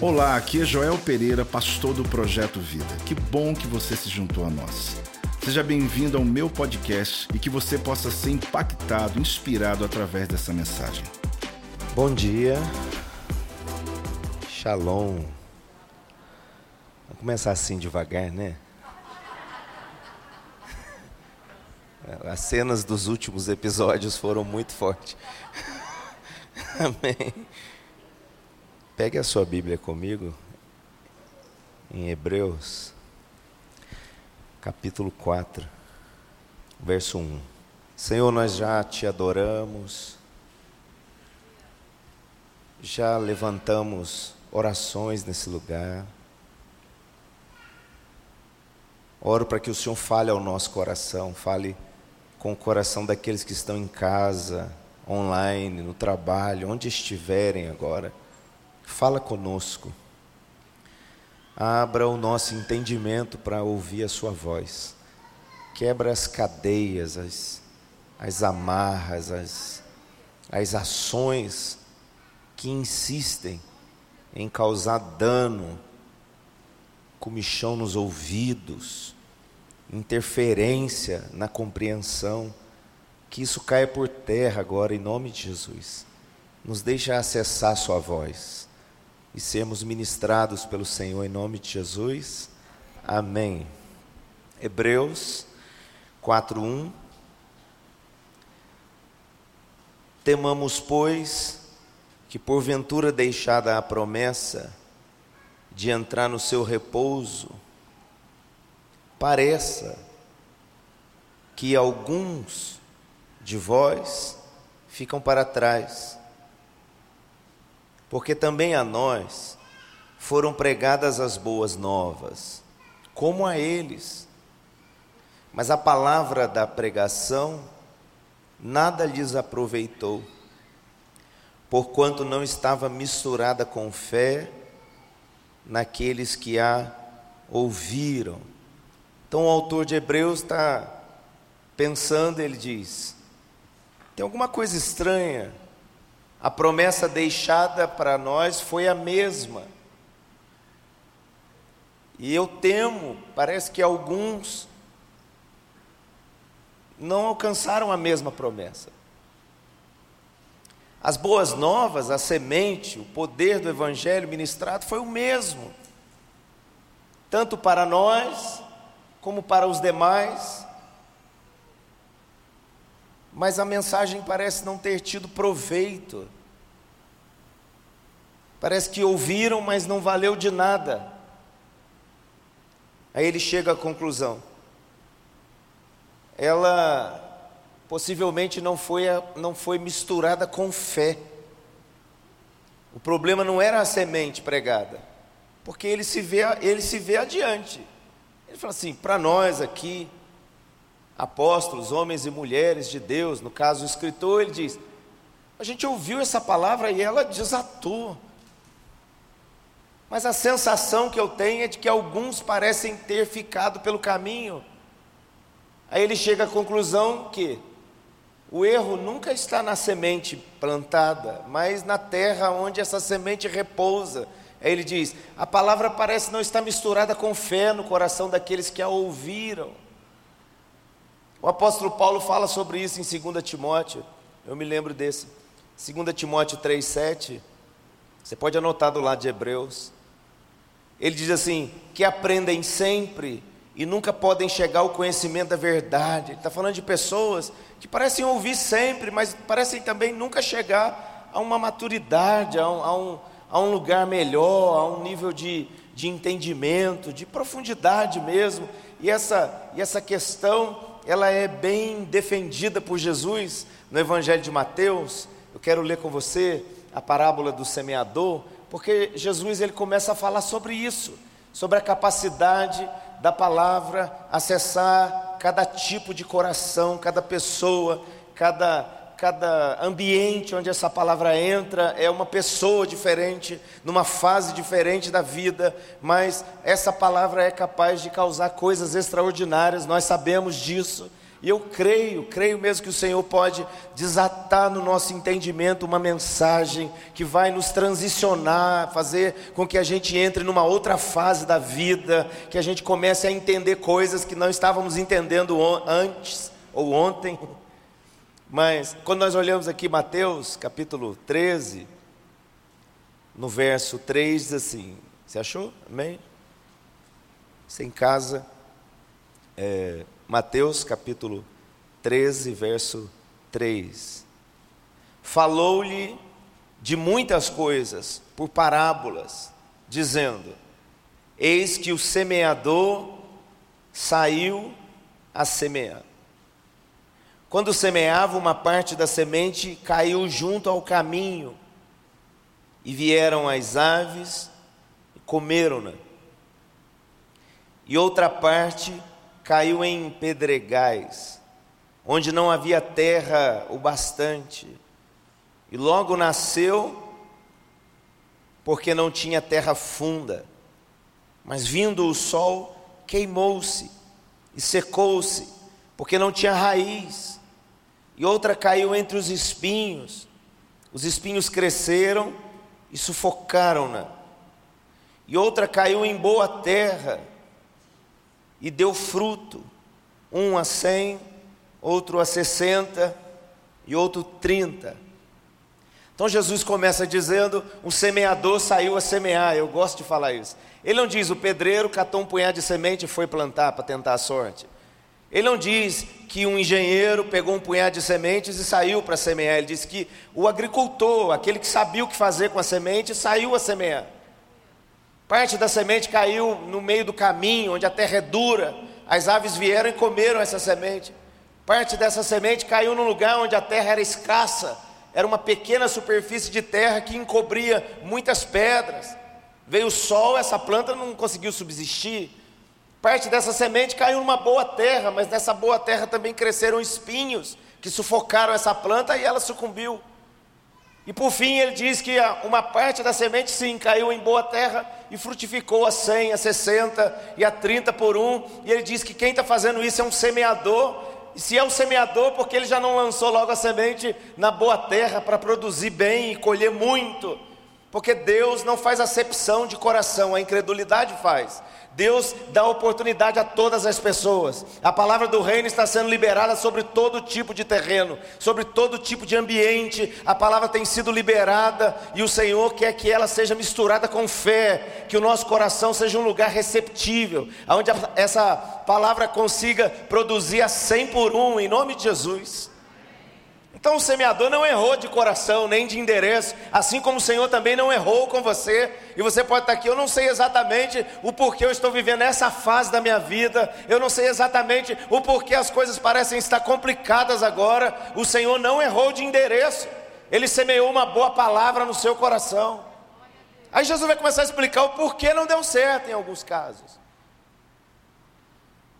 Olá, aqui é Joel Pereira, pastor do Projeto Vida. Que bom que você se juntou a nós. Seja bem-vindo ao meu podcast e que você possa ser impactado, inspirado através dessa mensagem. Bom dia, Shalom. Vamos começar assim devagar, né? As cenas dos últimos episódios foram muito fortes. Amém. Pegue a sua Bíblia comigo em Hebreus, capítulo 4, verso 1. Senhor, nós já te adoramos, já levantamos orações nesse lugar. Oro para que o Senhor fale ao nosso coração, fale com o coração daqueles que estão em casa, online, no trabalho, onde estiverem agora. Fala conosco. Abra o nosso entendimento para ouvir a Sua voz. Quebra as cadeias, as, as amarras, as, as ações que insistem em causar dano, comichão nos ouvidos, interferência na compreensão. Que isso caia por terra agora, em nome de Jesus. Nos deixa acessar Sua voz e sermos ministrados pelo Senhor em nome de Jesus. Amém. Hebreus 4:1 Temamos, pois, que porventura deixada a promessa de entrar no seu repouso, pareça que alguns de vós ficam para trás porque também a nós foram pregadas as boas novas, como a eles. Mas a palavra da pregação nada lhes aproveitou, porquanto não estava misturada com fé naqueles que a ouviram. Então o autor de Hebreus está pensando, ele diz: tem alguma coisa estranha a promessa deixada para nós foi a mesma. E eu temo, parece que alguns não alcançaram a mesma promessa. As boas novas, a semente, o poder do Evangelho ministrado foi o mesmo, tanto para nós como para os demais mas a mensagem parece não ter tido proveito. Parece que ouviram, mas não valeu de nada. Aí ele chega à conclusão. Ela possivelmente não foi, não foi misturada com fé. O problema não era a semente pregada, porque ele se vê, ele se vê adiante. Ele fala assim: para nós aqui, apóstolos, homens e mulheres de Deus, no caso o escritor, ele diz: a gente ouviu essa palavra e ela desatou. Mas a sensação que eu tenho é de que alguns parecem ter ficado pelo caminho. Aí ele chega à conclusão que o erro nunca está na semente plantada, mas na terra onde essa semente repousa. Aí ele diz: a palavra parece não estar misturada com fé no coração daqueles que a ouviram. O apóstolo Paulo fala sobre isso em 2 Timóteo, eu me lembro desse. 2 Timóteo 3,7, você pode anotar do lado de Hebreus. Ele diz assim: que aprendem sempre e nunca podem chegar ao conhecimento da verdade. Ele está falando de pessoas que parecem ouvir sempre, mas parecem também nunca chegar a uma maturidade, a um, a um, a um lugar melhor, a um nível de, de entendimento, de profundidade mesmo. E essa, e essa questão ela é bem defendida por Jesus no Evangelho de Mateus. Eu quero ler com você a parábola do semeador, porque Jesus ele começa a falar sobre isso, sobre a capacidade da palavra acessar cada tipo de coração, cada pessoa, cada cada ambiente onde essa palavra entra é uma pessoa diferente, numa fase diferente da vida, mas essa palavra é capaz de causar coisas extraordinárias, nós sabemos disso. E eu creio, creio mesmo que o Senhor pode desatar no nosso entendimento uma mensagem que vai nos transicionar, fazer com que a gente entre numa outra fase da vida, que a gente comece a entender coisas que não estávamos entendendo antes ou ontem. Mas quando nós olhamos aqui Mateus capítulo 13, no verso 3 diz assim: Você achou? Amém? Você em casa. É, Mateus capítulo 13, verso 3. Falou-lhe de muitas coisas por parábolas, dizendo: Eis que o semeador saiu a semear. Quando semeava, uma parte da semente caiu junto ao caminho, e vieram as aves e comeram-na. E outra parte caiu em pedregais, onde não havia terra o bastante, e logo nasceu, porque não tinha terra funda. Mas vindo o sol, queimou-se e secou-se, porque não tinha raiz. E outra caiu entre os espinhos. Os espinhos cresceram e sufocaram-na. E outra caiu em boa terra e deu fruto, um a cem, outro a sessenta e outro trinta. Então Jesus começa dizendo: o semeador saiu a semear. Eu gosto de falar isso. Ele não diz: o pedreiro catou um punhado de semente e foi plantar para tentar a sorte. Ele não diz que um engenheiro pegou um punhado de sementes e saiu para semear. Ele diz que o agricultor, aquele que sabia o que fazer com a semente, saiu a semear. Parte da semente caiu no meio do caminho, onde a terra é dura. As aves vieram e comeram essa semente. Parte dessa semente caiu num lugar onde a terra era escassa. Era uma pequena superfície de terra que encobria muitas pedras. Veio o sol, essa planta não conseguiu subsistir. Parte dessa semente caiu numa boa terra, mas nessa boa terra também cresceram espinhos que sufocaram essa planta e ela sucumbiu. E por fim ele diz que uma parte da semente sim caiu em boa terra e frutificou a 100, a 60 e a 30 por um. E ele diz que quem está fazendo isso é um semeador. E se é um semeador, porque ele já não lançou logo a semente na boa terra para produzir bem e colher muito. Porque Deus não faz acepção de coração, a incredulidade faz. Deus dá oportunidade a todas as pessoas. A palavra do reino está sendo liberada sobre todo tipo de terreno, sobre todo tipo de ambiente. A palavra tem sido liberada e o Senhor quer que ela seja misturada com fé, que o nosso coração seja um lugar receptível, onde essa palavra consiga produzir a 100 por um, em nome de Jesus. Então o semeador não errou de coração, nem de endereço, assim como o Senhor também não errou com você. E você pode estar aqui, eu não sei exatamente o porquê eu estou vivendo essa fase da minha vida, eu não sei exatamente o porquê as coisas parecem estar complicadas agora. O Senhor não errou de endereço, Ele semeou uma boa palavra no seu coração. Aí Jesus vai começar a explicar o porquê não deu certo em alguns casos.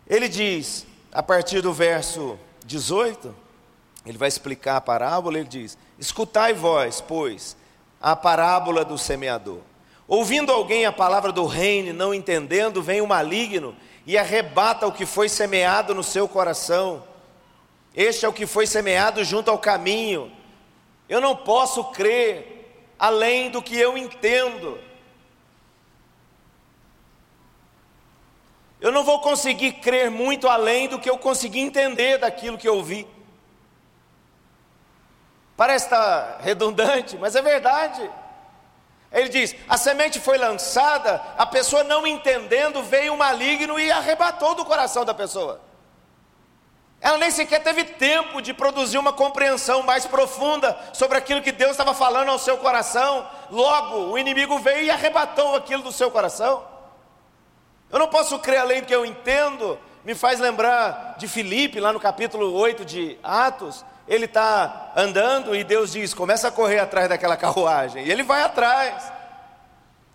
Ele diz, a partir do verso 18 ele vai explicar a parábola, ele diz: Escutai vós, pois, a parábola do semeador. Ouvindo alguém a palavra do reino, não entendendo, vem o maligno e arrebata o que foi semeado no seu coração. Este é o que foi semeado junto ao caminho. Eu não posso crer além do que eu entendo. Eu não vou conseguir crer muito além do que eu consegui entender daquilo que eu ouvi. Parece estar redundante, mas é verdade. Ele diz: a semente foi lançada, a pessoa não entendendo, veio o maligno e arrebatou do coração da pessoa. Ela nem sequer teve tempo de produzir uma compreensão mais profunda sobre aquilo que Deus estava falando ao seu coração. Logo, o inimigo veio e arrebatou aquilo do seu coração. Eu não posso crer além do que eu entendo. Me faz lembrar de Filipe, lá no capítulo 8 de Atos, ele está andando e Deus diz: começa a correr atrás daquela carruagem. E ele vai atrás.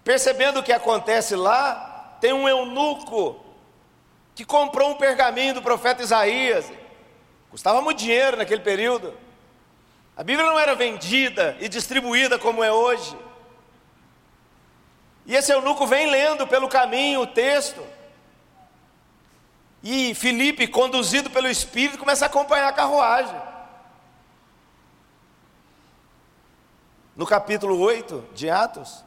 Percebendo o que acontece lá, tem um eunuco que comprou um pergaminho do profeta Isaías. Custava muito dinheiro naquele período. A Bíblia não era vendida e distribuída como é hoje. E esse eunuco vem lendo pelo caminho o texto. E Felipe, conduzido pelo Espírito, começa a acompanhar a carruagem. No capítulo 8 de Atos,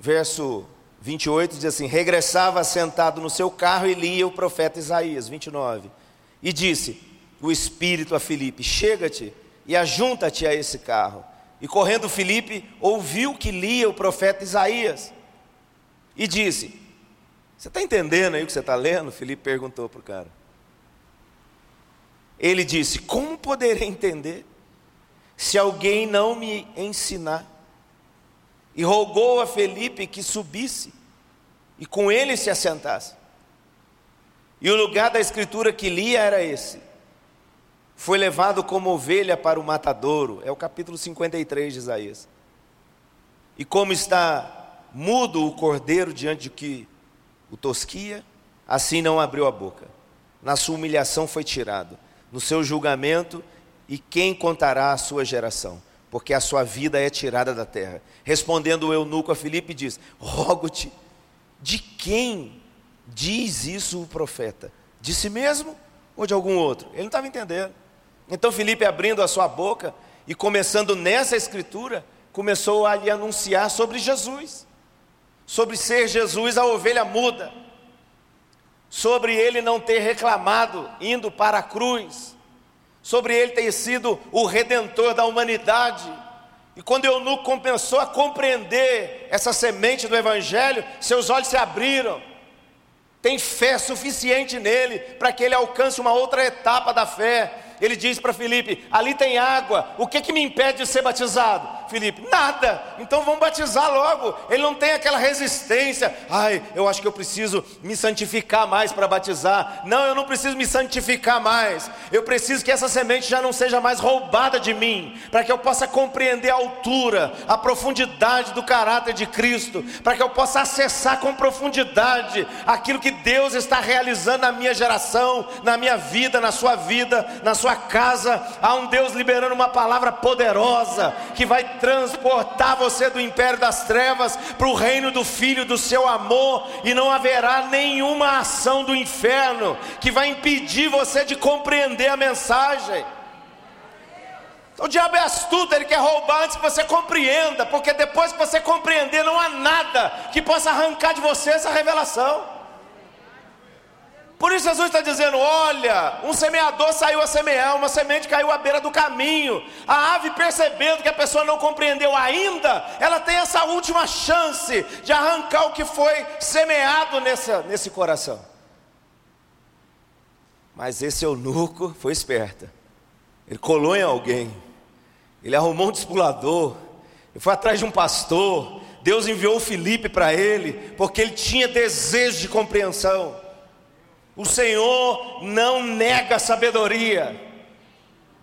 verso 28 diz assim: Regressava sentado no seu carro e lia o profeta Isaías, 29. E disse: O Espírito a Filipe: Chega-te e ajunta-te a esse carro. E correndo Filipe, ouviu que lia o profeta Isaías. E disse: Você está entendendo aí o que você está lendo? Filipe perguntou para o cara. Ele disse: Como poderei entender se alguém não me ensinar? e rogou a Felipe que subisse e com ele se assentasse. E o lugar da escritura que lia era esse. Foi levado como ovelha para o matadouro, é o capítulo 53 de Isaías. E como está mudo o cordeiro diante de que o tosquia, assim não abriu a boca. Na sua humilhação foi tirado, no seu julgamento, e quem contará a sua geração? porque a sua vida é tirada da terra. Respondendo o eunuco a Filipe, diz: Rogo-te, de quem diz isso o profeta? De si mesmo ou de algum outro? Ele não estava entendendo. Então Filipe, abrindo a sua boca e começando nessa escritura, começou a lhe anunciar sobre Jesus, sobre ser Jesus a ovelha muda, sobre ele não ter reclamado indo para a cruz sobre ele ter sido o redentor da humanidade. E quando eunuco começou a compreender essa semente do Evangelho, seus olhos se abriram. Tem fé suficiente nele para que ele alcance uma outra etapa da fé. Ele diz para Felipe: ali tem água, o que, que me impede de ser batizado? Felipe, nada, então vamos batizar logo. Ele não tem aquela resistência, ai, eu acho que eu preciso me santificar mais para batizar. Não, eu não preciso me santificar mais, eu preciso que essa semente já não seja mais roubada de mim, para que eu possa compreender a altura, a profundidade do caráter de Cristo, para que eu possa acessar com profundidade aquilo que Deus está realizando na minha geração, na minha vida, na sua vida, na sua casa. Há um Deus liberando uma palavra poderosa que vai transportar você do império das trevas para o reino do Filho do seu amor, e não haverá nenhuma ação do inferno que vai impedir você de compreender a mensagem. Então, o diabo é astuto, ele quer roubar antes que você compreenda, porque depois que você compreender, não há nada que possa arrancar de você essa revelação. Por isso Jesus está dizendo: olha, um semeador saiu a semear, uma semente caiu à beira do caminho. A ave percebendo que a pessoa não compreendeu ainda, ela tem essa última chance de arrancar o que foi semeado nesse coração. Mas esse eunuco foi esperto. Ele colou em alguém. Ele arrumou um discipulador. Ele foi atrás de um pastor. Deus enviou Felipe para ele, porque ele tinha desejo de compreensão. O Senhor não nega sabedoria.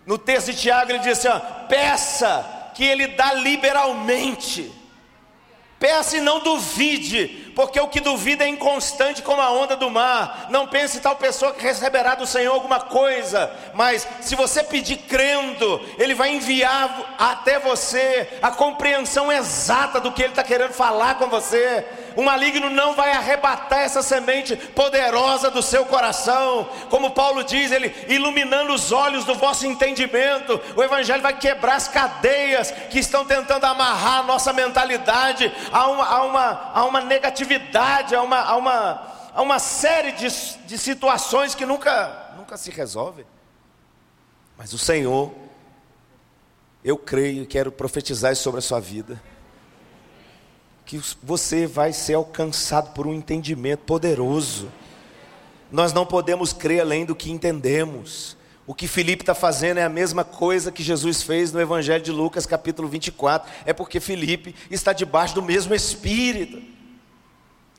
No texto de Tiago ele diz assim: ó, peça que ele dá liberalmente. Peça e não duvide, porque o que duvida é inconstante como a onda do mar. Não pense tal pessoa que receberá do Senhor alguma coisa, mas se você pedir crendo, Ele vai enviar até você a compreensão exata do que Ele está querendo falar com você o maligno não vai arrebatar essa semente poderosa do seu coração. Como Paulo diz, ele iluminando os olhos do vosso entendimento, o Evangelho vai quebrar as cadeias que estão tentando amarrar a nossa mentalidade a uma, a uma, a uma negatividade, a uma, a uma, a uma série de, de situações que nunca, nunca se resolvem. Mas o Senhor, eu creio e quero profetizar sobre a sua vida que você vai ser alcançado por um entendimento poderoso. Nós não podemos crer além do que entendemos. O que Felipe está fazendo é a mesma coisa que Jesus fez no Evangelho de Lucas, capítulo 24. É porque Felipe está debaixo do mesmo Espírito.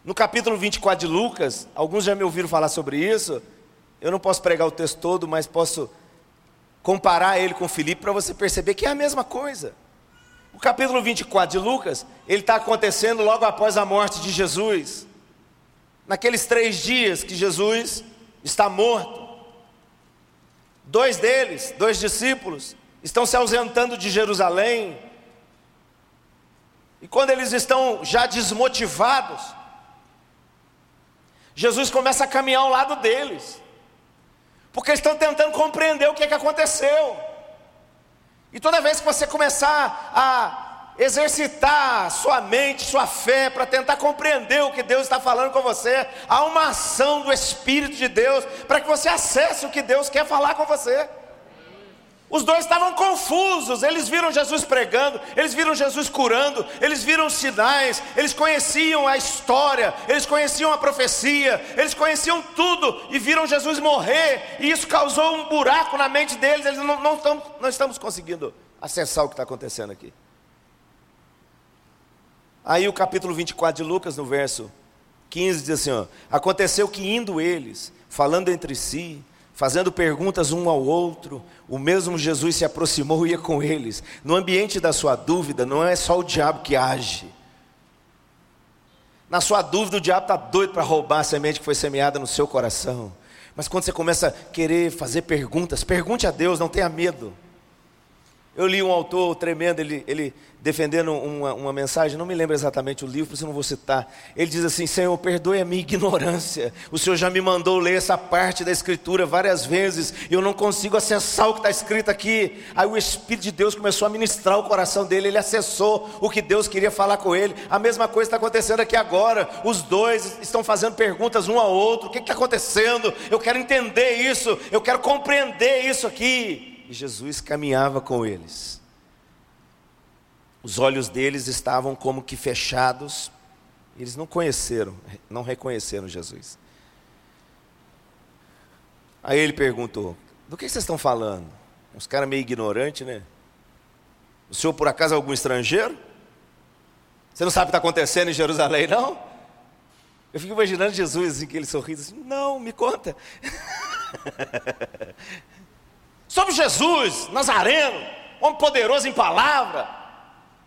No capítulo 24 de Lucas, alguns já me ouviram falar sobre isso. Eu não posso pregar o texto todo, mas posso comparar ele com Felipe para você perceber que é a mesma coisa. O capítulo 24 de Lucas, ele está acontecendo logo após a morte de Jesus. Naqueles três dias que Jesus está morto. Dois deles, dois discípulos, estão se ausentando de Jerusalém. E quando eles estão já desmotivados, Jesus começa a caminhar ao lado deles, porque estão tentando compreender o que, é que aconteceu. E toda vez que você começar a exercitar sua mente, sua fé, para tentar compreender o que Deus está falando com você, há uma ação do Espírito de Deus para que você acesse o que Deus quer falar com você. Os dois estavam confusos, eles viram Jesus pregando, eles viram Jesus curando, eles viram sinais, eles conheciam a história, eles conheciam a profecia, eles conheciam tudo e viram Jesus morrer, e isso causou um buraco na mente deles, eles não, não, estão, não estamos conseguindo acessar o que está acontecendo aqui. Aí o capítulo 24 de Lucas, no verso 15, diz assim: ó, Aconteceu que indo eles, falando entre si, fazendo perguntas um ao outro, o mesmo Jesus se aproximou e ia com eles. No ambiente da sua dúvida, não é só o diabo que age. Na sua dúvida, o diabo está doido para roubar a semente que foi semeada no seu coração. Mas quando você começa a querer fazer perguntas, pergunte a Deus, não tenha medo. Eu li um autor tremendo, ele, ele defendendo uma, uma, mensagem, não me lembro exatamente o livro, por isso não vou citar. Ele diz assim: Senhor, perdoe a minha ignorância. O Senhor já me mandou ler essa parte da Escritura várias vezes, e eu não consigo acessar o que está escrito aqui. Aí o Espírito de Deus começou a ministrar o coração dele, ele acessou o que Deus queria falar com ele. A mesma coisa está acontecendo aqui agora. Os dois estão fazendo perguntas um ao outro: o que está acontecendo? Eu quero entender isso, eu quero compreender isso aqui e Jesus caminhava com eles. Os olhos deles estavam como que fechados, eles não conheceram, não reconheceram Jesus. Aí ele perguntou: Do que vocês estão falando? Uns caras meio ignorantes, né? O senhor por acaso é algum estrangeiro? Você não sabe o que está acontecendo em Jerusalém, não? Eu fico imaginando Jesus assim, que ele sorriso assim, não, me conta. sobre Jesus, Nazareno, homem poderoso em palavra,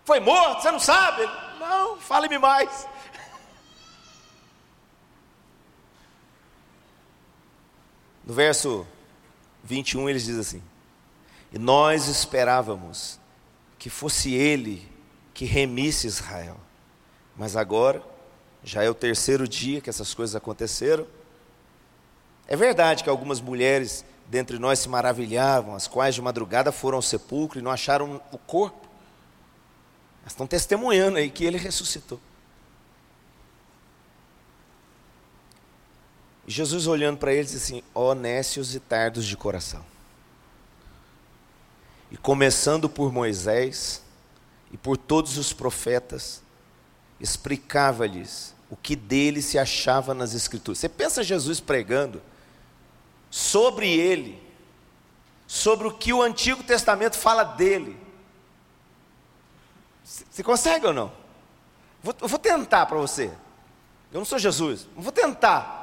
foi morto, você não sabe? Não, fale-me mais. No verso 21 eles dizem assim: E nós esperávamos que fosse ele que remisse Israel, mas agora já é o terceiro dia que essas coisas aconteceram. É verdade que algumas mulheres dentre nós se maravilhavam, as quais de madrugada foram ao sepulcro e não acharam o corpo. Elas estão testemunhando aí que ele ressuscitou. Jesus olhando para eles assim: ó nécios e tardos de coração. E começando por Moisés e por todos os profetas, explicava-lhes o que dele se achava nas Escrituras. Você pensa Jesus pregando? Sobre ele, sobre o que o Antigo Testamento fala dele. Você consegue ou não? Vou, eu vou tentar para você. Eu não sou Jesus, vou tentar.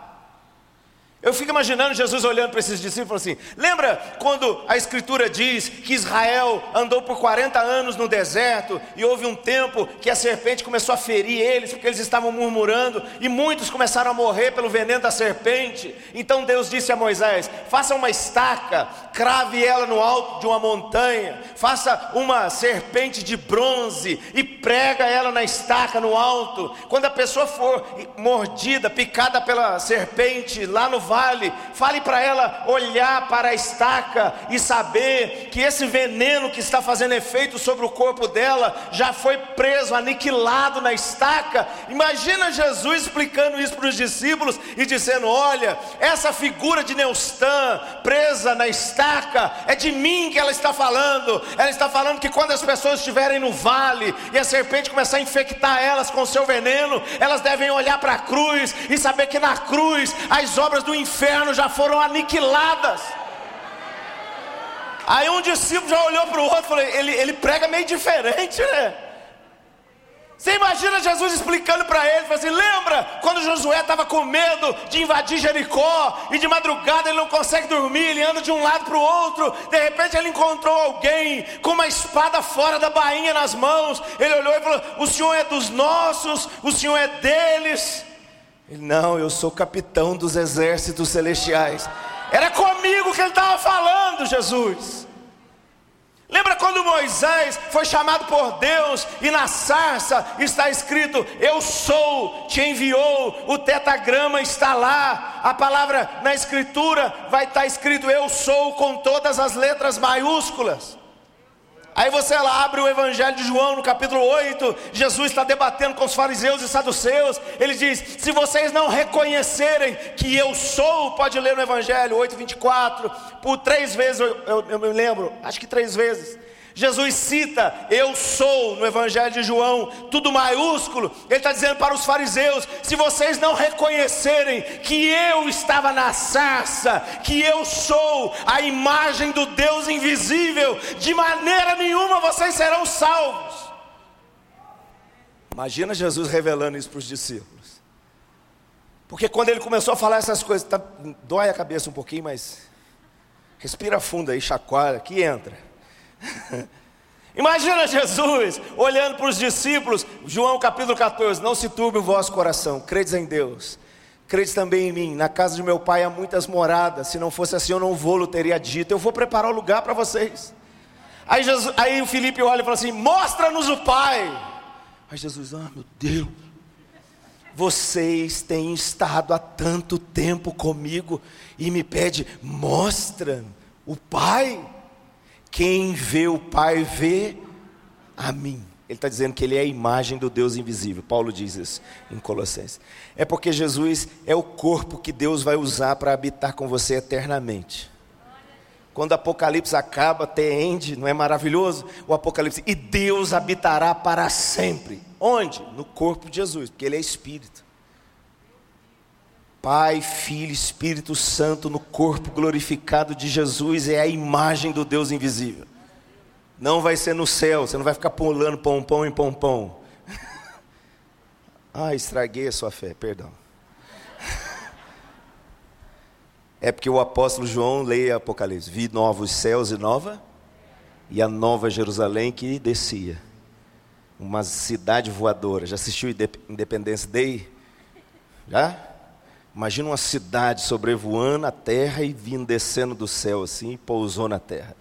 Eu fico imaginando Jesus olhando para esses discípulos assim: lembra quando a Escritura diz que Israel andou por 40 anos no deserto e houve um tempo que a serpente começou a ferir eles porque eles estavam murmurando e muitos começaram a morrer pelo veneno da serpente? Então Deus disse a Moisés: faça uma estaca, crave ela no alto de uma montanha, faça uma serpente de bronze e prega ela na estaca no alto. Quando a pessoa for mordida, picada pela serpente lá no vale, fale para ela olhar para a estaca e saber que esse veneno que está fazendo efeito sobre o corpo dela já foi preso, aniquilado na estaca. Imagina Jesus explicando isso para os discípulos e dizendo: Olha, essa figura de Neustã presa na estaca, é de mim que ela está falando. Ela está falando que quando as pessoas estiverem no vale e a serpente começar a infectar elas com o seu veneno, elas devem olhar para a cruz e saber que na cruz as obras do já foram aniquiladas. Aí um discípulo já olhou para o outro e falou: ele, ele prega meio diferente, né? Você imagina Jesus explicando para ele, assim, lembra quando Josué estava com medo de invadir Jericó e de madrugada ele não consegue dormir, ele anda de um lado para o outro, de repente ele encontrou alguém com uma espada fora da bainha nas mãos, ele olhou e falou: o Senhor é dos nossos, o Senhor é deles. Ele, não, eu sou capitão dos exércitos celestiais. Era comigo que ele estava falando, Jesus. Lembra quando Moisés foi chamado por Deus e na sarça está escrito: Eu sou, te enviou, o tetagrama está lá, a palavra na escritura vai estar escrito: Eu sou, com todas as letras maiúsculas. Aí você lá abre o Evangelho de João no capítulo 8, Jesus está debatendo com os fariseus e saduceus. Ele diz: Se vocês não reconhecerem que eu sou, pode ler no Evangelho 8, 24, por três vezes eu, eu, eu me lembro, acho que três vezes. Jesus cita eu sou no Evangelho de João, tudo maiúsculo. Ele está dizendo para os fariseus: se vocês não reconhecerem que eu estava na sarça, que eu sou a imagem do Deus invisível, de maneira nenhuma vocês serão salvos. Imagina Jesus revelando isso para os discípulos. Porque quando ele começou a falar essas coisas, tá, dói a cabeça um pouquinho, mas respira fundo aí, chacoalha, que entra. Imagina Jesus olhando para os discípulos, João capítulo 14: Não se turbe o vosso coração, credes em Deus, credes também em mim. Na casa de meu pai há muitas moradas, se não fosse assim eu não vou, teria dito. Eu vou preparar o lugar para vocês. Aí, Jesus, aí o Felipe olha e fala assim: Mostra-nos o Pai. Aí Jesus, ah meu Deus, vocês têm estado há tanto tempo comigo e me pede, mostra o Pai. Quem vê o Pai vê a mim. Ele está dizendo que ele é a imagem do Deus invisível. Paulo diz isso em Colossenses. É porque Jesus é o corpo que Deus vai usar para habitar com você eternamente. Quando o Apocalipse acaba, até end, não é maravilhoso? O Apocalipse, e Deus habitará para sempre. Onde? No corpo de Jesus, porque Ele é Espírito. Pai, Filho, Espírito Santo no corpo glorificado de Jesus é a imagem do Deus invisível. Não vai ser no céu, você não vai ficar pulando pompom em pompom. ah, estraguei a sua fé, perdão. É porque o apóstolo João leia Apocalipse: Vi novos céus e nova, e a nova Jerusalém que descia. Uma cidade voadora. Já assistiu Independence Day? Já? Imagina uma cidade sobrevoando a terra e vindo descendo do céu assim, e pousou na terra.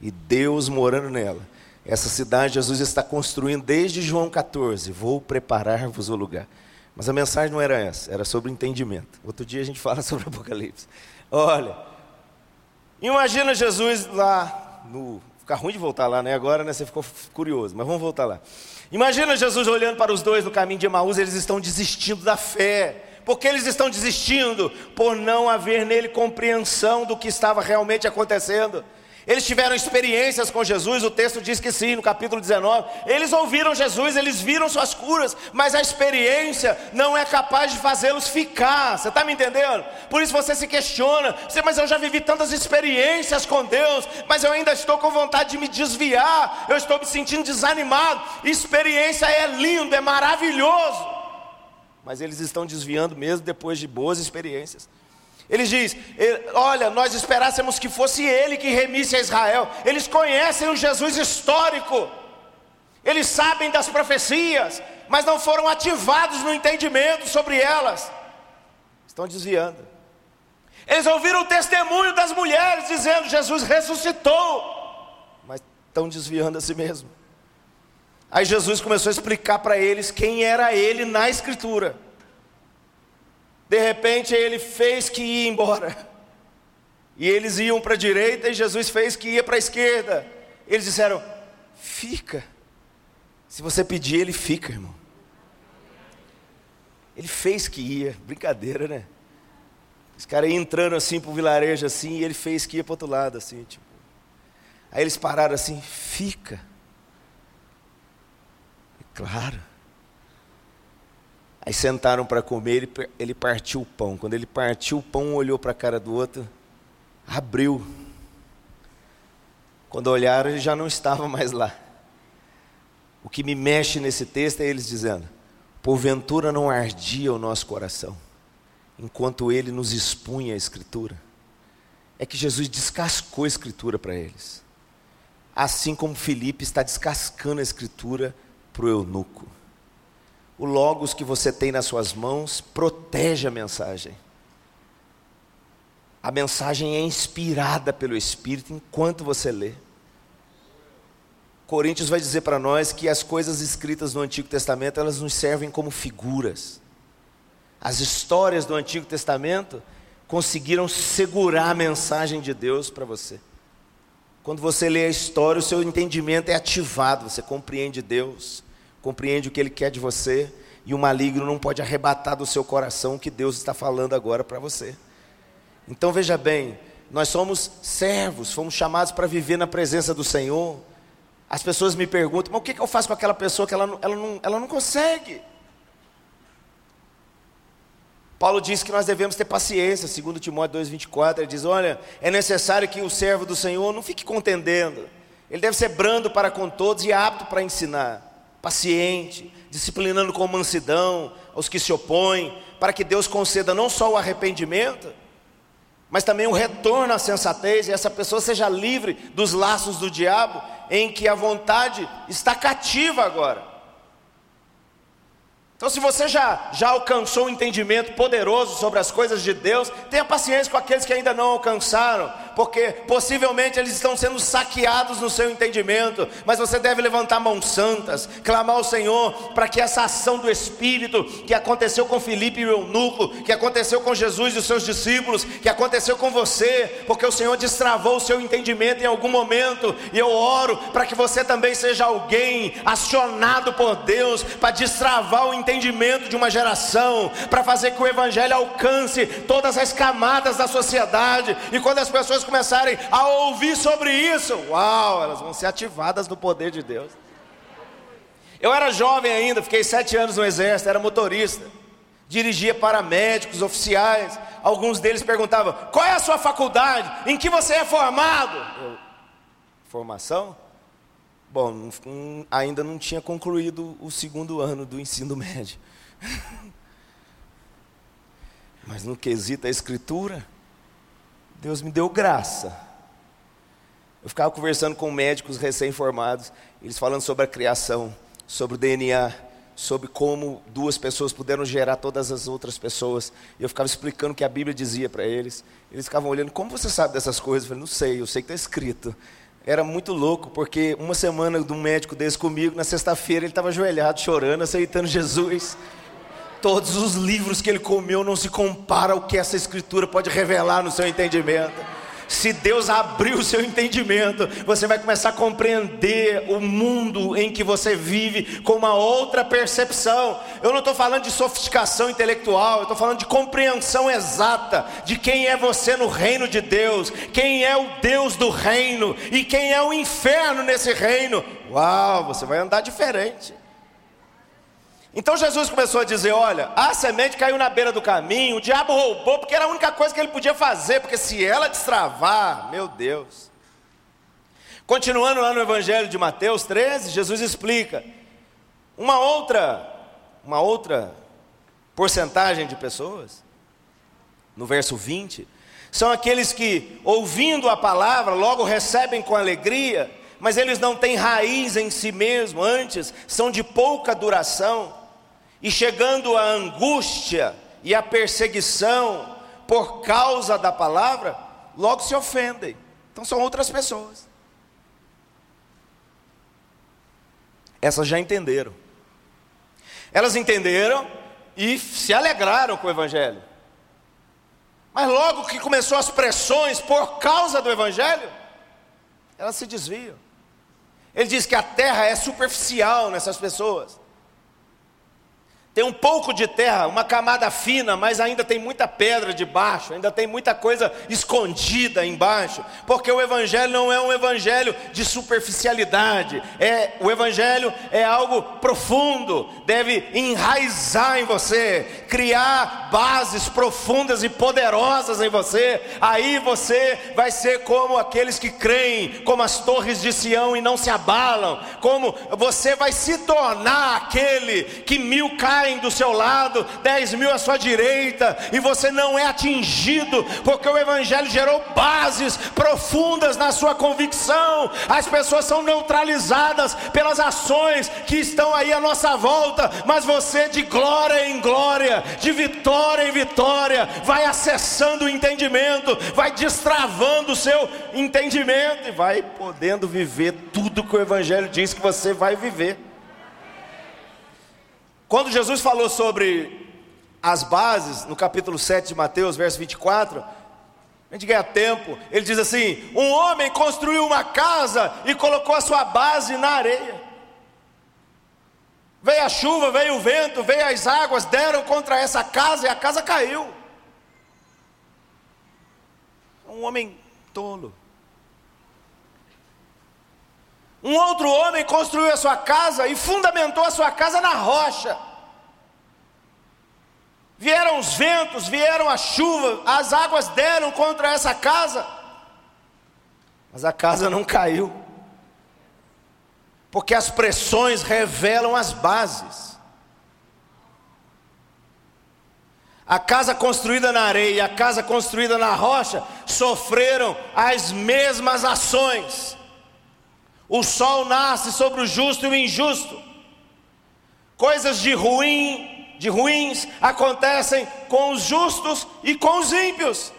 E Deus morando nela. Essa cidade Jesus está construindo desde João 14. Vou preparar-vos o lugar. Mas a mensagem não era essa, era sobre entendimento. Outro dia a gente fala sobre Apocalipse. Olha, imagina Jesus lá no. Fica ruim de voltar lá, né? Agora né, você ficou curioso, mas vamos voltar lá. Imagina Jesus olhando para os dois no caminho de Emaús, eles estão desistindo da fé porque eles estão desistindo por não haver nele compreensão do que estava realmente acontecendo. Eles tiveram experiências com Jesus, o texto diz que sim, no capítulo 19. Eles ouviram Jesus, eles viram suas curas, mas a experiência não é capaz de fazê-los ficar. Você está me entendendo? Por isso você se questiona: você, mas eu já vivi tantas experiências com Deus, mas eu ainda estou com vontade de me desviar, eu estou me sentindo desanimado. Experiência é lindo, é maravilhoso mas eles estão desviando mesmo depois de boas experiências. Ele diz: Olha, nós esperássemos que fosse ele que remisse a Israel. Eles conhecem o Jesus histórico, eles sabem das profecias, mas não foram ativados no entendimento sobre elas. Estão desviando. Eles ouviram o testemunho das mulheres dizendo: Jesus ressuscitou, mas estão desviando a si mesmo. Aí Jesus começou a explicar para eles quem era ele na Escritura. De repente ele fez que ia embora. E eles iam para a direita e Jesus fez que ia para a esquerda. Eles disseram: Fica. Se você pedir, ele fica, irmão. Ele fez que ia. Brincadeira, né? Os caras iam entrando assim para o vilarejo assim, e ele fez que ia para outro lado, assim, tipo. Aí eles pararam assim, fica. Claro. Aí sentaram para comer, ele, ele partiu o pão. Quando ele partiu o pão, um olhou para a cara do outro, abriu. Quando olharam, ele já não estava mais lá. O que me mexe nesse texto é eles dizendo: Porventura não ardia o nosso coração, enquanto ele nos expunha a Escritura. É que Jesus descascou a Escritura para eles. Assim como Felipe está descascando a Escritura para o eunuco. O Logos que você tem nas suas mãos protege a mensagem. A mensagem é inspirada pelo Espírito enquanto você lê. Coríntios vai dizer para nós que as coisas escritas no Antigo Testamento, elas nos servem como figuras. As histórias do Antigo Testamento conseguiram segurar a mensagem de Deus para você. Quando você lê a história, o seu entendimento é ativado, você compreende Deus, compreende o que Ele quer de você, e o maligno não pode arrebatar do seu coração o que Deus está falando agora para você. Então veja bem, nós somos servos, fomos chamados para viver na presença do Senhor. As pessoas me perguntam, mas o que eu faço com aquela pessoa que ela não, ela não, ela não consegue? Paulo diz que nós devemos ter paciência, segundo Timóteo 2,24, ele diz, olha, é necessário que o servo do Senhor não fique contendendo, ele deve ser brando para com todos e apto para ensinar, paciente, disciplinando com mansidão aos que se opõem, para que Deus conceda não só o arrependimento, mas também o retorno à sensatez, e essa pessoa seja livre dos laços do diabo, em que a vontade está cativa agora. Então, se você já, já alcançou um entendimento poderoso sobre as coisas de Deus, tenha paciência com aqueles que ainda não alcançaram, porque possivelmente eles estão sendo saqueados no seu entendimento, mas você deve levantar mãos santas, clamar ao Senhor para que essa ação do Espírito que aconteceu com Filipe e o eunuco, que aconteceu com Jesus e os seus discípulos, que aconteceu com você, porque o Senhor destravou o seu entendimento em algum momento, e eu oro para que você também seja alguém acionado por Deus para destravar o entendimento de uma geração, para fazer que o Evangelho alcance todas as camadas da sociedade, e quando as pessoas começarem a ouvir sobre isso, uau, elas vão ser ativadas no poder de Deus. Eu era jovem ainda, fiquei sete anos no exército, era motorista, dirigia para médicos, oficiais. Alguns deles perguntavam: qual é a sua faculdade? Em que você é formado? Eu, formação? Bom, ainda não tinha concluído o segundo ano do ensino médio. Mas no quesito a escritura, Deus me deu graça. Eu ficava conversando com médicos recém-formados, eles falando sobre a criação, sobre o DNA, sobre como duas pessoas puderam gerar todas as outras pessoas. E eu ficava explicando o que a Bíblia dizia para eles. Eles ficavam olhando, como você sabe dessas coisas? Eu falei, não sei, eu sei que está escrito. Era muito louco, porque uma semana de um médico desse comigo, na sexta-feira ele estava ajoelhado, chorando, aceitando Jesus. Todos os livros que ele comeu não se compara ao que essa escritura pode revelar no seu entendimento. Se Deus abrir o seu entendimento, você vai começar a compreender o mundo em que você vive com uma outra percepção. Eu não estou falando de sofisticação intelectual, eu estou falando de compreensão exata de quem é você no reino de Deus, quem é o Deus do reino e quem é o inferno nesse reino. Uau, você vai andar diferente. Então Jesus começou a dizer: Olha, a semente caiu na beira do caminho, o diabo roubou, porque era a única coisa que ele podia fazer, porque se ela destravar, meu Deus. Continuando lá no Evangelho de Mateus 13, Jesus explica: uma outra, uma outra porcentagem de pessoas, no verso 20, são aqueles que, ouvindo a palavra, logo recebem com alegria, mas eles não têm raiz em si mesmo, antes são de pouca duração. E chegando a angústia e a perseguição por causa da palavra, logo se ofendem. Então são outras pessoas. Essas já entenderam. Elas entenderam e se alegraram com o Evangelho. Mas logo que começou as pressões por causa do Evangelho, elas se desviam. Ele diz que a terra é superficial nessas pessoas. Tem um pouco de terra, uma camada fina, mas ainda tem muita pedra debaixo, ainda tem muita coisa escondida embaixo, porque o evangelho não é um evangelho de superficialidade. É, o evangelho é algo profundo, deve enraizar em você, criar bases profundas e poderosas em você. Aí você vai ser como aqueles que creem, como as torres de Sião e não se abalam, como você vai se tornar aquele que mil caem caem do seu lado, dez mil à sua direita, e você não é atingido, porque o Evangelho gerou bases profundas na sua convicção. As pessoas são neutralizadas pelas ações que estão aí à nossa volta, mas você, de glória em glória, de vitória em vitória, vai acessando o entendimento, vai destravando o seu entendimento e vai podendo viver tudo que o Evangelho diz que você vai viver. Quando Jesus falou sobre as bases, no capítulo 7 de Mateus, verso 24, a gente ganha tempo, ele diz assim: Um homem construiu uma casa e colocou a sua base na areia. Veio a chuva, veio o vento, veio as águas, deram contra essa casa e a casa caiu. Um homem tolo. Um outro homem construiu a sua casa e fundamentou a sua casa na rocha. Vieram os ventos, vieram a chuva, as águas deram contra essa casa, mas a casa não caiu, porque as pressões revelam as bases. A casa construída na areia e a casa construída na rocha sofreram as mesmas ações. O sol nasce sobre o justo e o injusto. Coisas de ruim, de ruins acontecem com os justos e com os ímpios.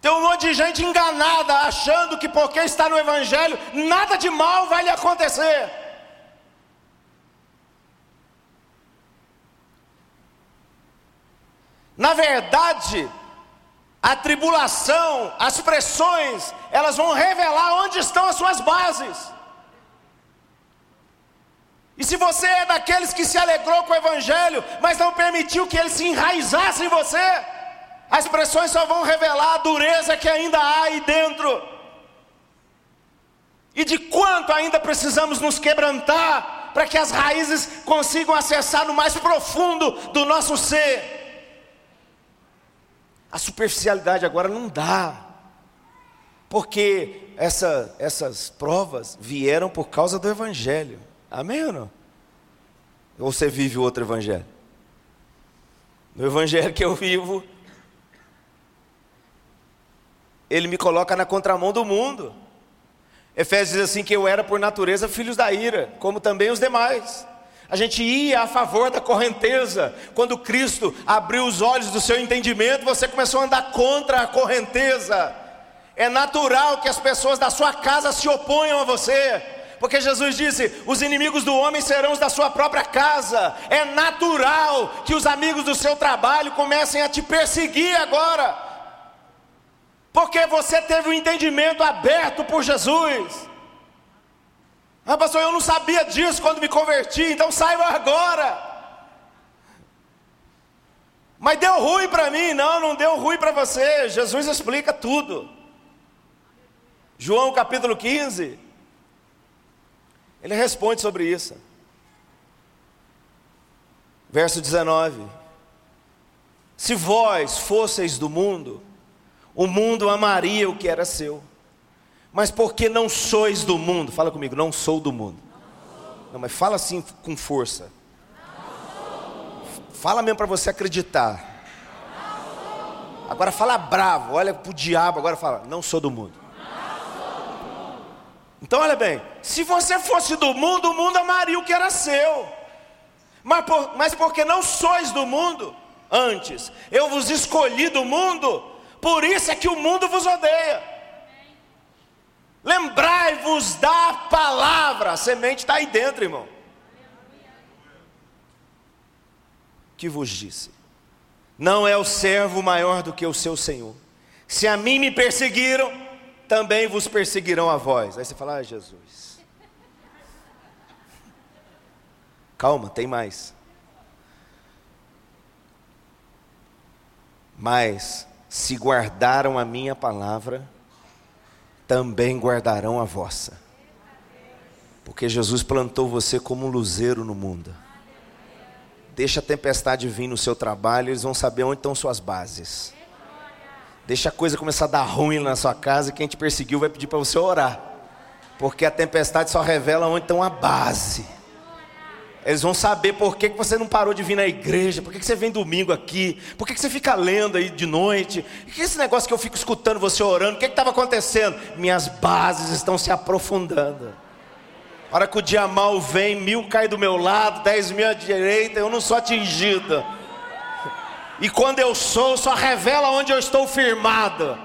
Tem um monte de gente enganada, achando que porque está no Evangelho, nada de mal vai lhe acontecer. Na verdade, a tribulação, as pressões, elas vão revelar onde estão as suas bases. E se você é daqueles que se alegrou com o Evangelho, mas não permitiu que ele se enraizasse em você, as pressões só vão revelar a dureza que ainda há aí dentro. E de quanto ainda precisamos nos quebrantar para que as raízes consigam acessar no mais profundo do nosso ser. A superficialidade agora não dá, porque essa, essas provas vieram por causa do Evangelho. Amém ou não? Ou você vive outro Evangelho? No Evangelho que eu vivo, ele me coloca na contramão do mundo. Efésios diz assim: que eu era por natureza filhos da ira, como também os demais. A gente ia a favor da correnteza. Quando Cristo abriu os olhos do seu entendimento, você começou a andar contra a correnteza. É natural que as pessoas da sua casa se oponham a você. Porque Jesus disse: os inimigos do homem serão os da sua própria casa. É natural que os amigos do seu trabalho comecem a te perseguir agora. Porque você teve o um entendimento aberto por Jesus. Ah, pastor, eu não sabia disso quando me converti, então saiba agora. Mas deu ruim para mim, não, não deu ruim para você. Jesus explica tudo. João capítulo 15, ele responde sobre isso. Verso 19: Se vós fosseis do mundo, o mundo amaria o que era seu mas porque não sois do mundo. Fala comigo, não sou do mundo. Não, mas fala assim com força. Fala mesmo para você acreditar. Agora fala bravo, olha para o diabo, agora fala, não sou do mundo. Então olha bem, se você fosse do mundo, o mundo amaria o que era seu. Mas, por, mas porque não sois do mundo, antes, eu vos escolhi do mundo, por isso é que o mundo vos odeia. Lembrai-vos da palavra, a semente está aí dentro, irmão. Que vos disse: Não é o servo maior do que o seu senhor. Se a mim me perseguiram, também vos perseguirão a vós. Aí você fala, ah, Jesus. Calma, tem mais. Mas se guardaram a minha palavra, também guardarão a vossa. Porque Jesus plantou você como um luzeiro no mundo. Deixa a tempestade vir no seu trabalho, eles vão saber onde estão suas bases. Deixa a coisa começar a dar ruim na sua casa e quem te perseguiu vai pedir para você orar. Porque a tempestade só revela onde estão a base. Eles vão saber por que, você não parou de vir na igreja, por que, você vem domingo aqui, por que, você fica lendo aí de noite, o que é esse negócio que eu fico escutando você orando, o que estava acontecendo? Minhas bases estão se aprofundando. A hora que o dia mal vem, mil cai do meu lado, dez mil à direita, eu não sou atingido. E quando eu sou, só revela onde eu estou firmado.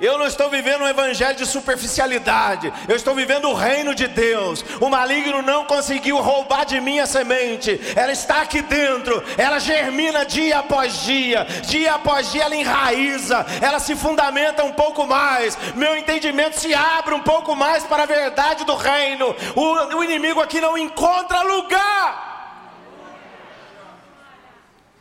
Eu não estou vivendo um evangelho de superficialidade, eu estou vivendo o reino de Deus. O maligno não conseguiu roubar de mim a semente, ela está aqui dentro, ela germina dia após dia, dia após dia ela enraiza, ela se fundamenta um pouco mais, meu entendimento se abre um pouco mais para a verdade do reino. O, o inimigo aqui não encontra lugar.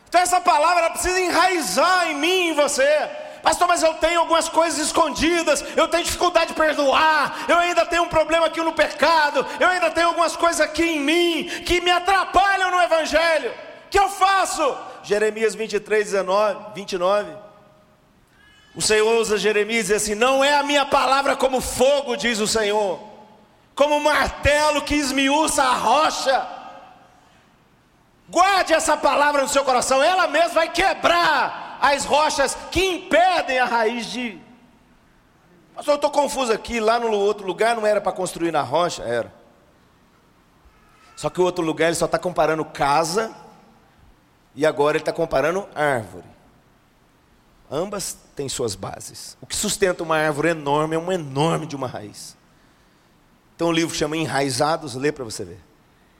Então essa palavra precisa enraizar em mim e em você. Pastor, mas eu tenho algumas coisas escondidas, eu tenho dificuldade de perdoar, eu ainda tenho um problema aqui no pecado, eu ainda tenho algumas coisas aqui em mim que me atrapalham no Evangelho. O que eu faço? Jeremias 23, 19, 29. O Senhor usa Jeremias e diz assim: Não é a minha palavra como fogo, diz o Senhor, como martelo que esmiuça a rocha. Guarde essa palavra no seu coração, ela mesma vai quebrar as rochas que impedem a raiz de. Pastor, eu estou confuso aqui. Lá no outro lugar não era para construir na rocha? Era. Só que o outro lugar ele só está comparando casa e agora ele está comparando árvore. Ambas têm suas bases. O que sustenta uma árvore enorme é uma enorme de uma raiz. Então o livro chama Enraizados, lê para você ver.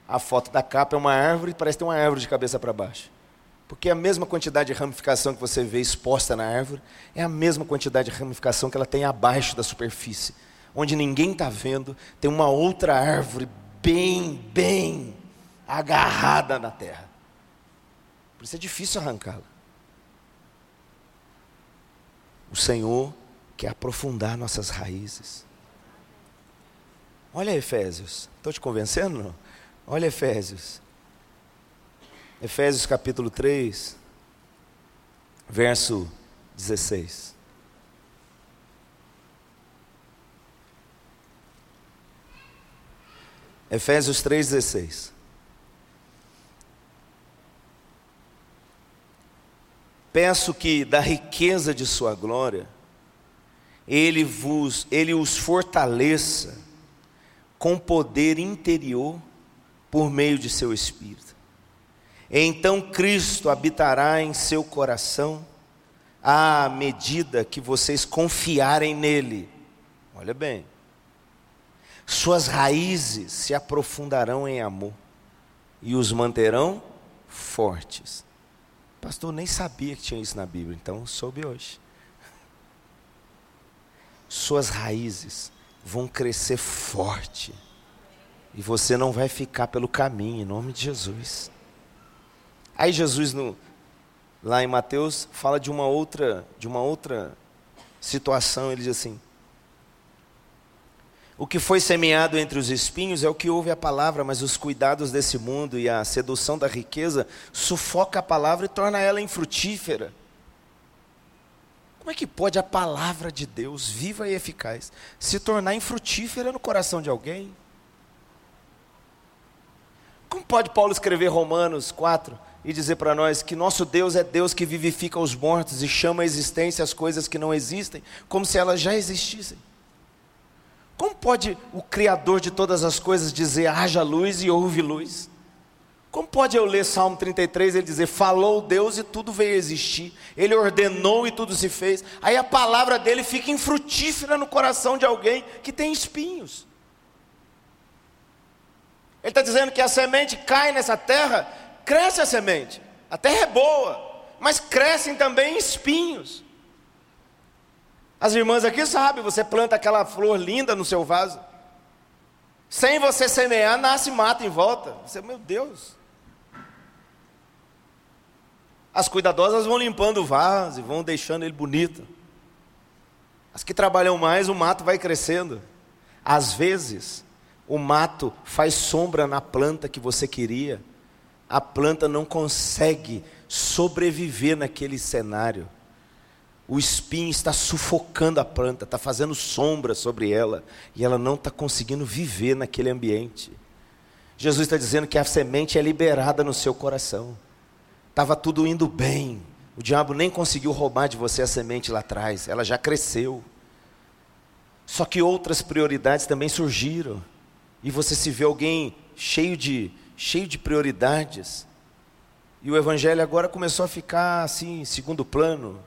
A foto da capa é uma árvore, parece ter uma árvore de cabeça para baixo. Porque a mesma quantidade de ramificação que você vê exposta na árvore é a mesma quantidade de ramificação que ela tem abaixo da superfície, onde ninguém está vendo, tem uma outra árvore bem, bem agarrada na terra. Por isso é difícil arrancá-la. O Senhor quer aprofundar nossas raízes. Olha Efésios, estou te convencendo? Olha Efésios. Efésios capítulo 3, verso 16. Efésios 3,16. Peço que da riqueza de sua glória, ele vos, ele os fortaleça com poder interior por meio de seu espírito então Cristo habitará em seu coração à medida que vocês confiarem nele. Olha bem. Suas raízes se aprofundarão em amor e os manterão fortes. Pastor, nem sabia que tinha isso na Bíblia, então soube hoje. Suas raízes vão crescer forte e você não vai ficar pelo caminho, em nome de Jesus. Aí Jesus no, lá em Mateus fala de uma outra, de uma outra situação, ele diz assim: O que foi semeado entre os espinhos é o que ouve a palavra, mas os cuidados desse mundo e a sedução da riqueza sufoca a palavra e torna ela infrutífera. Como é que pode a palavra de Deus, viva e eficaz, se tornar infrutífera no coração de alguém? Como pode Paulo escrever Romanos 4? E dizer para nós que nosso Deus é Deus que vivifica os mortos e chama à existência as coisas que não existem, como se elas já existissem. Como pode o Criador de todas as coisas dizer haja luz e houve luz? Como pode eu ler Salmo 33 e dizer falou Deus e tudo veio a existir, ele ordenou e tudo se fez, aí a palavra dele fica infrutífera no coração de alguém que tem espinhos. Ele está dizendo que a semente cai nessa terra cresce a semente, a terra é boa, mas crescem também espinhos. As irmãs aqui sabem, você planta aquela flor linda no seu vaso, sem você semear, nasce mata em volta. Você, meu Deus. As cuidadosas vão limpando o vaso e vão deixando ele bonito. As que trabalham mais, o mato vai crescendo. Às vezes, o mato faz sombra na planta que você queria a planta não consegue sobreviver naquele cenário. O espinho está sufocando a planta, está fazendo sombra sobre ela, e ela não está conseguindo viver naquele ambiente. Jesus está dizendo que a semente é liberada no seu coração. Estava tudo indo bem. O diabo nem conseguiu roubar de você a semente lá atrás, ela já cresceu. Só que outras prioridades também surgiram. E você se vê alguém cheio de, cheio de prioridades. E o evangelho agora começou a ficar assim, segundo plano.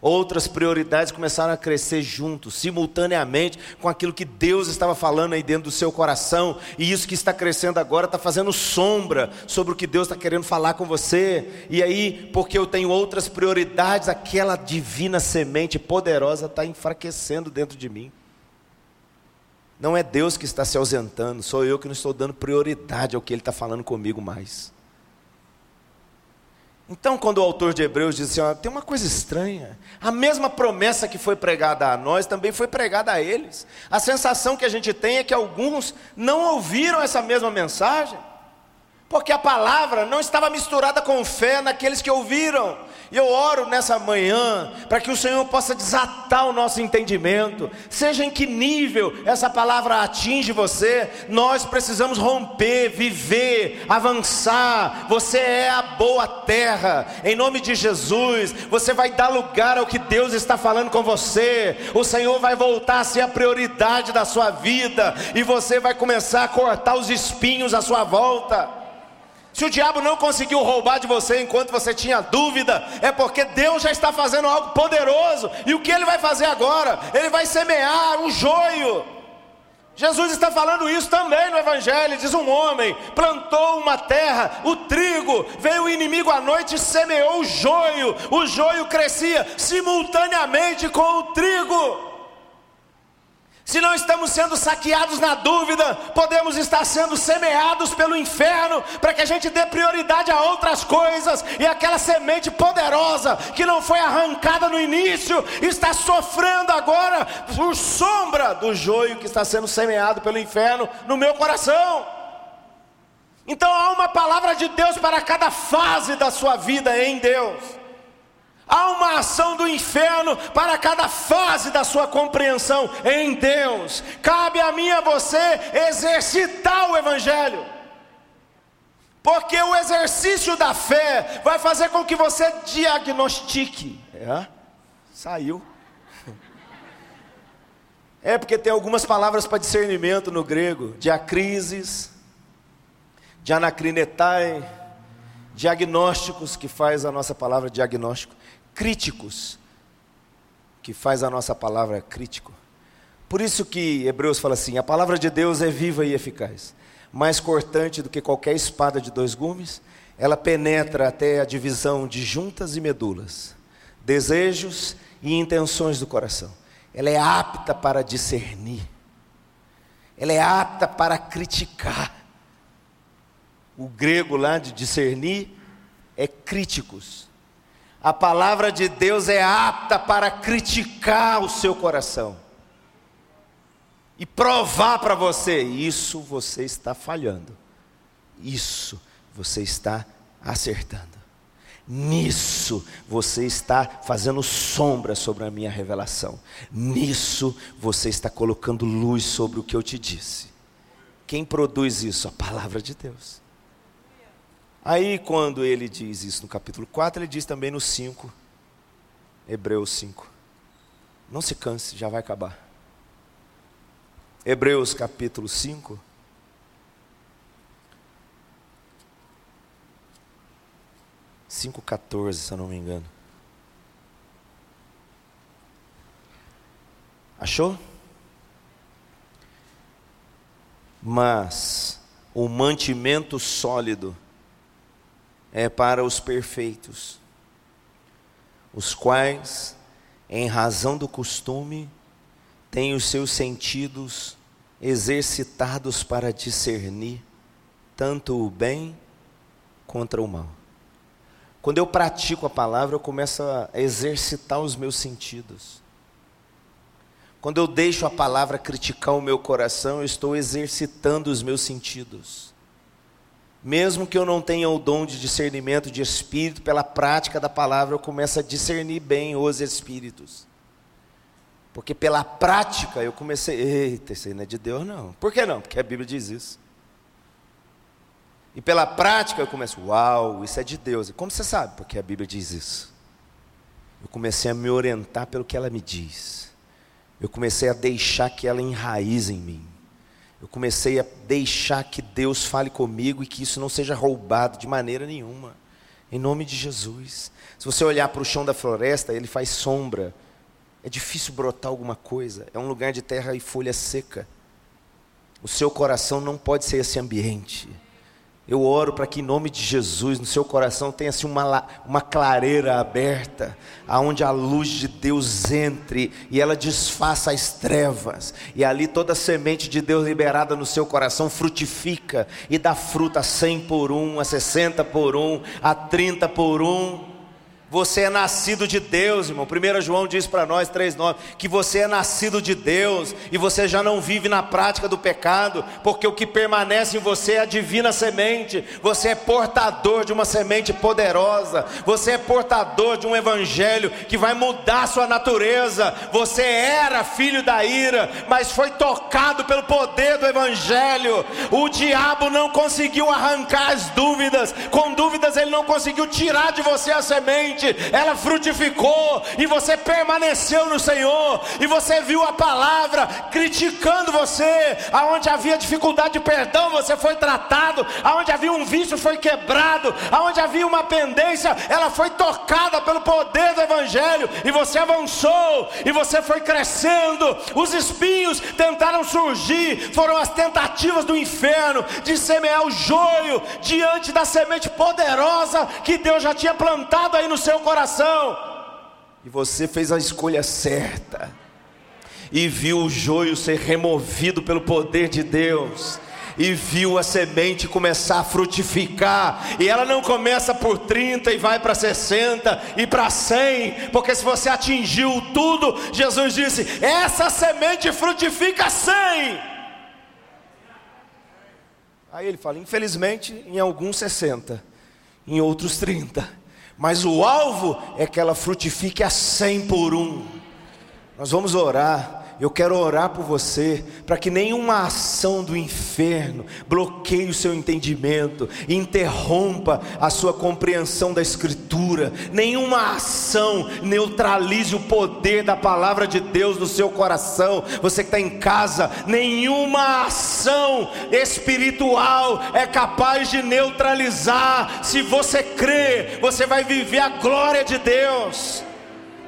Outras prioridades começaram a crescer juntos, simultaneamente, com aquilo que Deus estava falando aí dentro do seu coração, e isso que está crescendo agora está fazendo sombra sobre o que Deus está querendo falar com você. E aí, porque eu tenho outras prioridades, aquela divina semente poderosa está enfraquecendo dentro de mim. Não é Deus que está se ausentando, sou eu que não estou dando prioridade ao que Ele está falando comigo mais. Então, quando o autor de Hebreus diz assim, ó, tem uma coisa estranha, a mesma promessa que foi pregada a nós também foi pregada a eles. A sensação que a gente tem é que alguns não ouviram essa mesma mensagem. Porque a palavra não estava misturada com fé naqueles que ouviram. E eu oro nessa manhã para que o Senhor possa desatar o nosso entendimento, seja em que nível essa palavra atinge você, nós precisamos romper, viver, avançar. Você é a boa terra, em nome de Jesus, você vai dar lugar ao que Deus está falando com você. O Senhor vai voltar a ser a prioridade da sua vida, e você vai começar a cortar os espinhos à sua volta. Se o diabo não conseguiu roubar de você enquanto você tinha dúvida, é porque Deus já está fazendo algo poderoso. E o que ele vai fazer agora? Ele vai semear um joio. Jesus está falando isso também no Evangelho. Diz um homem: plantou uma terra, o trigo, veio o inimigo à noite e semeou o joio. O joio crescia simultaneamente com o trigo. Se não estamos sendo saqueados na dúvida, podemos estar sendo semeados pelo inferno, para que a gente dê prioridade a outras coisas, e aquela semente poderosa que não foi arrancada no início, está sofrendo agora por sombra do joio que está sendo semeado pelo inferno no meu coração. Então há uma palavra de Deus para cada fase da sua vida em Deus. Há uma ação do inferno para cada fase da sua compreensão em Deus. Cabe a mim e a você exercitar o Evangelho. Porque o exercício da fé vai fazer com que você diagnostique. É? Saiu. É porque tem algumas palavras para discernimento no grego: diacrises, dianacrinetai, diagnósticos, que faz a nossa palavra diagnóstico críticos, que faz a nossa palavra crítico. Por isso que Hebreus fala assim: a palavra de Deus é viva e eficaz, mais cortante do que qualquer espada de dois gumes, ela penetra até a divisão de juntas e medulas, desejos e intenções do coração. Ela é apta para discernir, ela é apta para criticar. O grego lá de discernir é críticos. A palavra de Deus é apta para criticar o seu coração e provar para você: isso você está falhando, isso você está acertando, nisso você está fazendo sombra sobre a minha revelação, nisso você está colocando luz sobre o que eu te disse. Quem produz isso? A palavra de Deus. Aí, quando ele diz isso no capítulo 4, ele diz também no 5, Hebreus 5. Não se canse, já vai acabar. Hebreus capítulo 5. Cinco quatorze, se eu não me engano. Achou? Mas o mantimento sólido é para os perfeitos, os quais, em razão do costume, têm os seus sentidos exercitados para discernir tanto o bem contra o mal. Quando eu pratico a palavra, eu começo a exercitar os meus sentidos. Quando eu deixo a palavra criticar o meu coração, eu estou exercitando os meus sentidos. Mesmo que eu não tenha o dom de discernimento de espírito, pela prática da palavra eu começo a discernir bem os espíritos. Porque pela prática eu comecei, eita, isso aí não é de Deus não. Por que não? Porque a Bíblia diz isso. E pela prática eu começo, uau, isso é de Deus. Como você sabe? Porque a Bíblia diz isso. Eu comecei a me orientar pelo que ela me diz. Eu comecei a deixar que ela enraize em mim. Eu comecei a deixar que Deus fale comigo e que isso não seja roubado de maneira nenhuma. Em nome de Jesus. Se você olhar para o chão da floresta, ele faz sombra. É difícil brotar alguma coisa. É um lugar de terra e folha seca. O seu coração não pode ser esse ambiente. Eu oro para que em nome de Jesus, no seu coração tenha assim uma, uma clareira aberta, aonde a luz de Deus entre e ela desfaça as trevas, e ali toda a semente de Deus liberada no seu coração frutifica e dá fruta a 100 por um, a 60 por um, a 30 por um. Você é nascido de Deus, irmão. 1 João diz para nós, 3,9, que você é nascido de Deus e você já não vive na prática do pecado, porque o que permanece em você é a divina semente. Você é portador de uma semente poderosa, você é portador de um evangelho que vai mudar sua natureza. Você era filho da ira, mas foi tocado pelo poder do evangelho. O diabo não conseguiu arrancar as dúvidas, com dúvidas ele não conseguiu tirar de você a semente ela frutificou, e você permaneceu no Senhor, e você viu a palavra criticando você, aonde havia dificuldade de perdão, você foi tratado, aonde havia um vício, foi quebrado, aonde havia uma pendência, ela foi tocada pelo poder do Evangelho, e você avançou, e você foi crescendo. Os espinhos tentaram surgir, foram as tentativas do inferno de semear o joio diante da semente poderosa que Deus já tinha plantado aí no seu coração. E você fez a escolha certa. E viu o joio ser removido pelo poder de Deus e viu a semente começar a frutificar, e ela não começa por 30 e vai para 60 e para 100, porque se você atingiu tudo, Jesus disse: essa semente frutifica 100. Aí ele fala: infelizmente, em alguns 60, em outros 30 mas o alvo é que ela frutifique a cem por um. Nós vamos orar eu quero orar por você, para que nenhuma ação do inferno bloqueie o seu entendimento, interrompa a sua compreensão da Escritura, nenhuma ação neutralize o poder da palavra de Deus no seu coração. Você que está em casa, nenhuma ação espiritual é capaz de neutralizar. Se você crê, você vai viver a glória de Deus.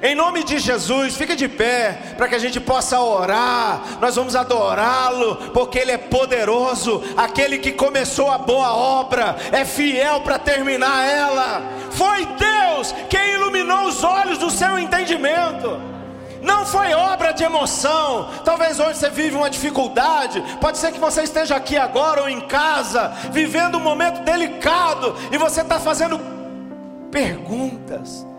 Em nome de Jesus, fica de pé para que a gente possa orar. Nós vamos adorá-lo, porque Ele é poderoso. Aquele que começou a boa obra é fiel para terminar ela. Foi Deus quem iluminou os olhos do seu entendimento. Não foi obra de emoção. Talvez hoje você vive uma dificuldade. Pode ser que você esteja aqui agora ou em casa, vivendo um momento delicado, e você está fazendo perguntas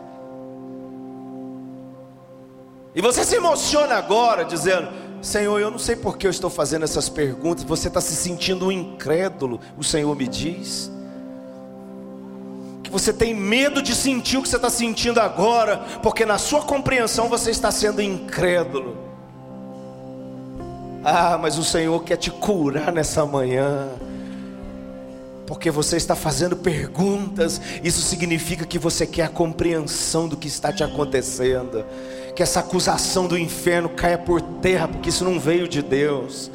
e você se emociona agora dizendo: Senhor, eu não sei por que eu estou fazendo essas perguntas. Você está se sentindo um incrédulo, o Senhor me diz. Que você tem medo de sentir o que você está sentindo agora, porque na sua compreensão você está sendo incrédulo. Ah, mas o Senhor quer te curar nessa manhã porque você está fazendo perguntas, isso significa que você quer a compreensão do que está te acontecendo que essa acusação do inferno caia por terra, porque isso não veio de Deus.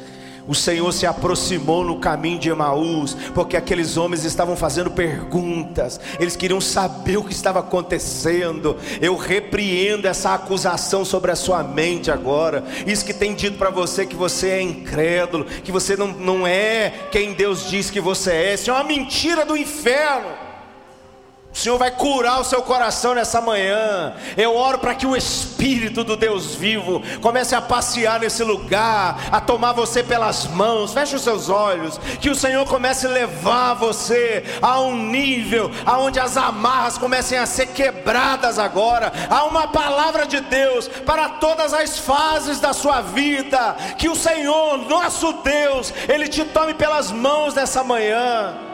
O Senhor se aproximou no caminho de Emaús, porque aqueles homens estavam fazendo perguntas, eles queriam saber o que estava acontecendo. Eu repreendo essa acusação sobre a sua mente agora. Isso que tem dito para você que você é incrédulo, que você não, não é quem Deus diz que você é. Isso é uma mentira do inferno. O Senhor vai curar o seu coração nessa manhã. Eu oro para que o Espírito do Deus vivo comece a passear nesse lugar, a tomar você pelas mãos. Feche os seus olhos. Que o Senhor comece a levar você a um nível aonde as amarras comecem a ser quebradas agora. Há uma palavra de Deus para todas as fases da sua vida. Que o Senhor, nosso Deus, Ele te tome pelas mãos nessa manhã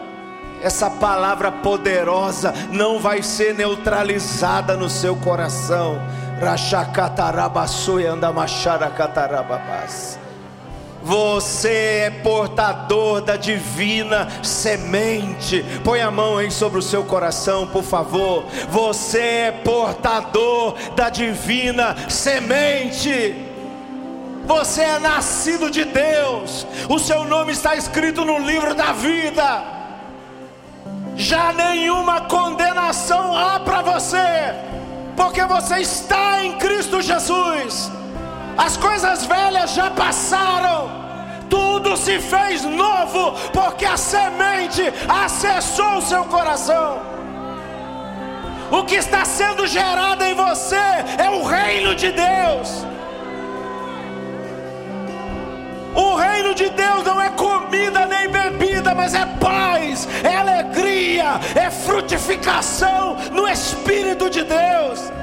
essa palavra poderosa não vai ser neutralizada no seu coração. Você é portador da divina semente. Põe a mão aí sobre o seu coração, por favor. Você é portador da divina semente. Você é nascido de Deus. O seu nome está escrito no livro da vida. Já nenhuma condenação há para você, porque você está em Cristo Jesus as coisas velhas já passaram, tudo se fez novo, porque a semente acessou o seu coração. O que está sendo gerado em você é o reino de Deus. O reino de Deus não é comida nem bebida, mas é paz, é alegria, é frutificação no Espírito de Deus.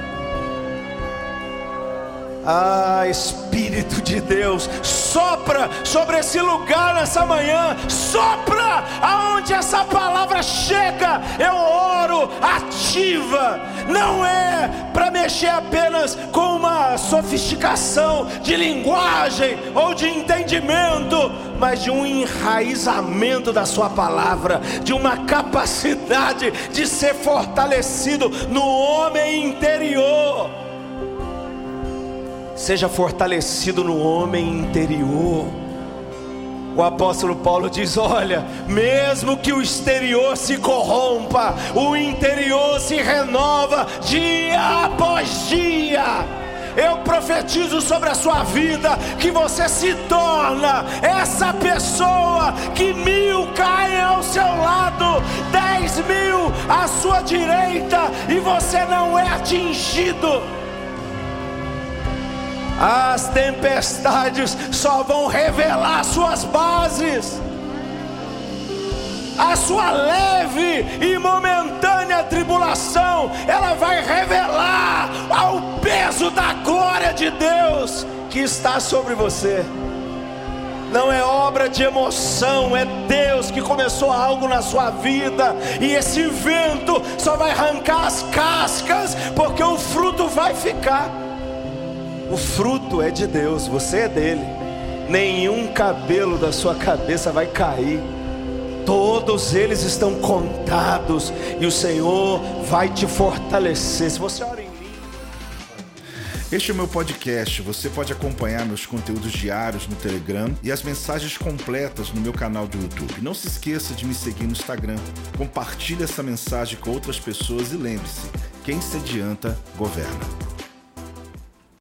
Ah, Espírito de Deus, sopra sobre esse lugar nessa manhã, sopra aonde essa palavra chega. Eu oro, ativa. Não é para mexer apenas com uma sofisticação de linguagem ou de entendimento, mas de um enraizamento da Sua palavra, de uma capacidade de ser fortalecido no homem interior seja fortalecido no homem interior. O apóstolo Paulo diz: Olha, mesmo que o exterior se corrompa, o interior se renova dia após dia. Eu profetizo sobre a sua vida que você se torna essa pessoa que mil caem ao seu lado, dez mil à sua direita e você não é atingido. As tempestades só vão revelar suas bases. A sua leve e momentânea tribulação, ela vai revelar ao peso da glória de Deus que está sobre você. Não é obra de emoção, é Deus que começou algo na sua vida, e esse vento só vai arrancar as cascas, porque o fruto vai ficar. O fruto é de Deus, você é dele. Nenhum cabelo da sua cabeça vai cair. Todos eles estão contados e o Senhor vai te fortalecer. Se você ora em este é o meu podcast. Você pode acompanhar meus conteúdos diários no Telegram e as mensagens completas no meu canal do YouTube. Não se esqueça de me seguir no Instagram. Compartilhe essa mensagem com outras pessoas e lembre-se: quem se adianta, governa.